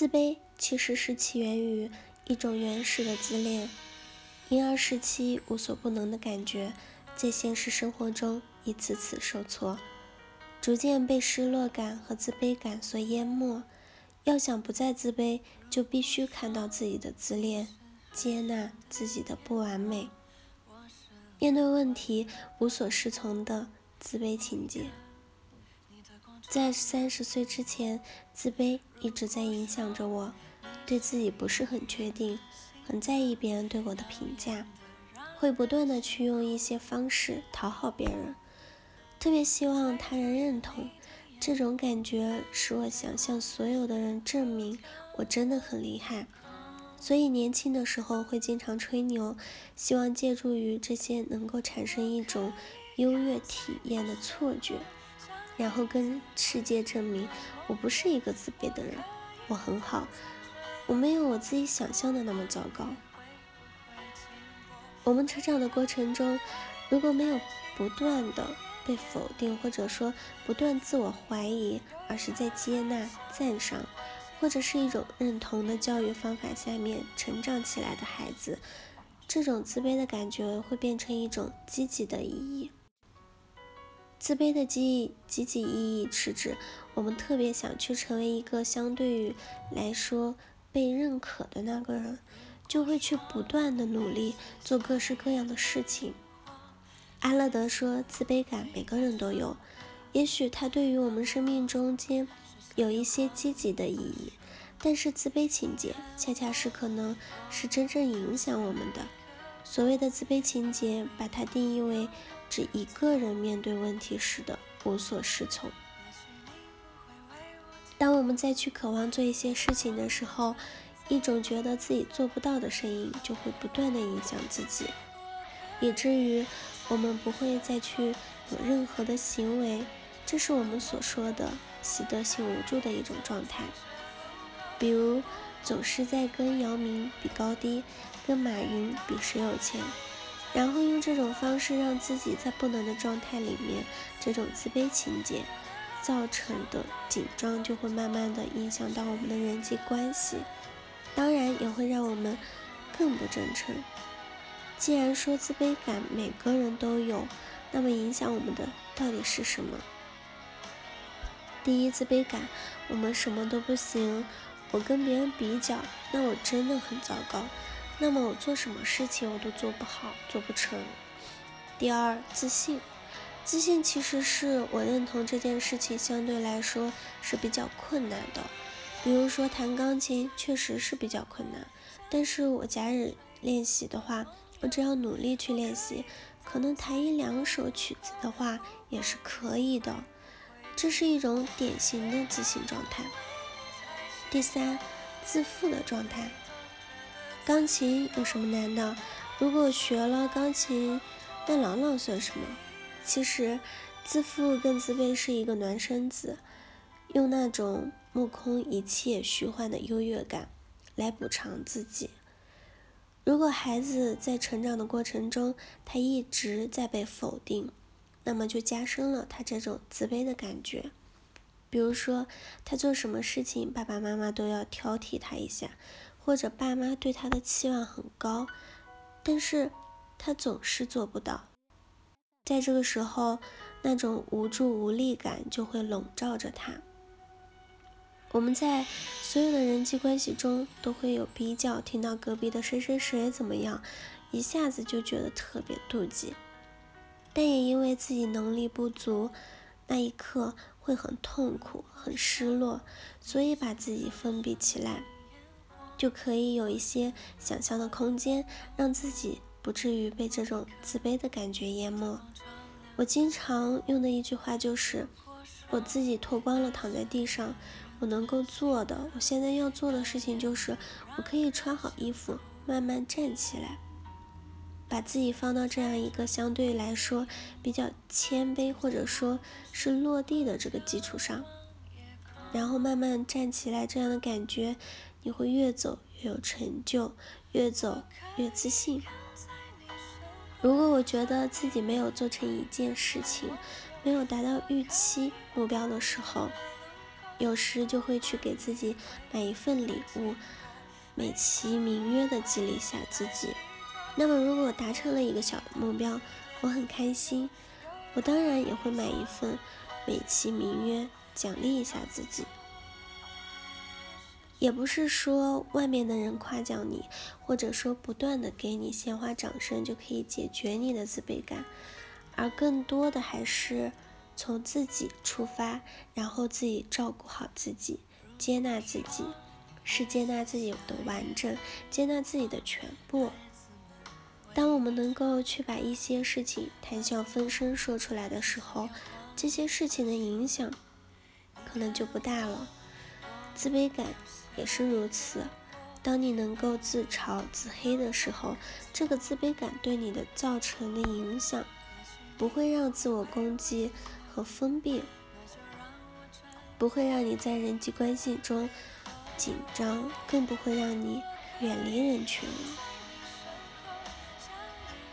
自卑其实是起源于一种原始的自恋，婴儿时期无所不能的感觉，在现实生活中一次次受挫，逐渐被失落感和自卑感所淹没。要想不再自卑，就必须看到自己的自恋，接纳自己的不完美，面对问题无所适从的自卑情节。在三十岁之前，自卑一直在影响着我，对自己不是很确定，很在意别人对我的评价，会不断的去用一些方式讨好别人，特别希望他人认同。这种感觉使我想向所有的人证明我真的很厉害，所以年轻的时候会经常吹牛，希望借助于这些能够产生一种优越体验的错觉。然后跟世界证明，我不是一个自卑的人，我很好，我没有我自己想象的那么糟糕。我们成长的过程中，如果没有不断的被否定，或者说不断自我怀疑，而是在接纳、赞赏，或者是一种认同的教育方法下面成长起来的孩子，这种自卑的感觉会变成一种积极的意义。自卑的记忆，积极意义是指我们特别想去成为一个相对于来说被认可的那个人，就会去不断的努力做各式各样的事情。阿勒德说，自卑感每个人都有，也许它对于我们生命中间有一些积极的意义，但是自卑情节恰恰是可能是真正影响我们的。所谓的自卑情节，把它定义为。指一个人面对问题时的无所适从。当我们再去渴望做一些事情的时候，一种觉得自己做不到的声音就会不断的影响自己，以至于我们不会再去有任何的行为。这是我们所说的习得性无助的一种状态。比如，总是在跟姚明比高低，跟马云比谁有钱。然后用这种方式让自己在不能的状态里面，这种自卑情节造成的紧张就会慢慢的影响到我们的人际关系，当然也会让我们更不真诚。既然说自卑感每个人都有，那么影响我们的到底是什么？第一，自卑感，我们什么都不行，我跟别人比较，那我真的很糟糕。那么我做什么事情我都做不好，做不成。第二，自信，自信其实是我认同这件事情相对来说是比较困难的。比如说弹钢琴确实是比较困难，但是我假日练习的话，我只要努力去练习，可能弹一两首曲子的话也是可以的。这是一种典型的自信状态。第三，自负的状态。钢琴有什么难的？如果学了钢琴，那朗朗算什么？其实，自负跟自卑是一个孪生子，用那种目空一切、虚幻的优越感来补偿自己。如果孩子在成长的过程中，他一直在被否定，那么就加深了他这种自卑的感觉。比如说，他做什么事情，爸爸妈妈都要挑剔他一下。或者爸妈对他的期望很高，但是他总是做不到。在这个时候，那种无助无力感就会笼罩着他。我们在所有的人际关系中都会有比较，听到隔壁的谁谁谁怎么样，一下子就觉得特别妒忌。但也因为自己能力不足，那一刻会很痛苦、很失落，所以把自己封闭起来。就可以有一些想象的空间，让自己不至于被这种自卑的感觉淹没。我经常用的一句话就是：我自己脱光了躺在地上，我能够做的，我现在要做的事情就是，我可以穿好衣服，慢慢站起来，把自己放到这样一个相对来说比较谦卑或者说是落地的这个基础上，然后慢慢站起来，这样的感觉。你会越走越有成就，越走越自信。如果我觉得自己没有做成一件事情，没有达到预期目标的时候，有时就会去给自己买一份礼物，美其名曰的激励一下自己。那么，如果我达成了一个小的目标，我很开心，我当然也会买一份，美其名曰奖励一下自己。也不是说外面的人夸奖你，或者说不断的给你鲜花掌声就可以解决你的自卑感，而更多的还是从自己出发，然后自己照顾好自己，接纳自己，是接纳自己的完整，接纳自己的全部。当我们能够去把一些事情谈笑风生说出来的时候，这些事情的影响可能就不大了。自卑感。也是如此。当你能够自嘲自黑的时候，这个自卑感对你的造成的影响，不会让自我攻击和封闭，不会让你在人际关系中紧张，更不会让你远离人群了。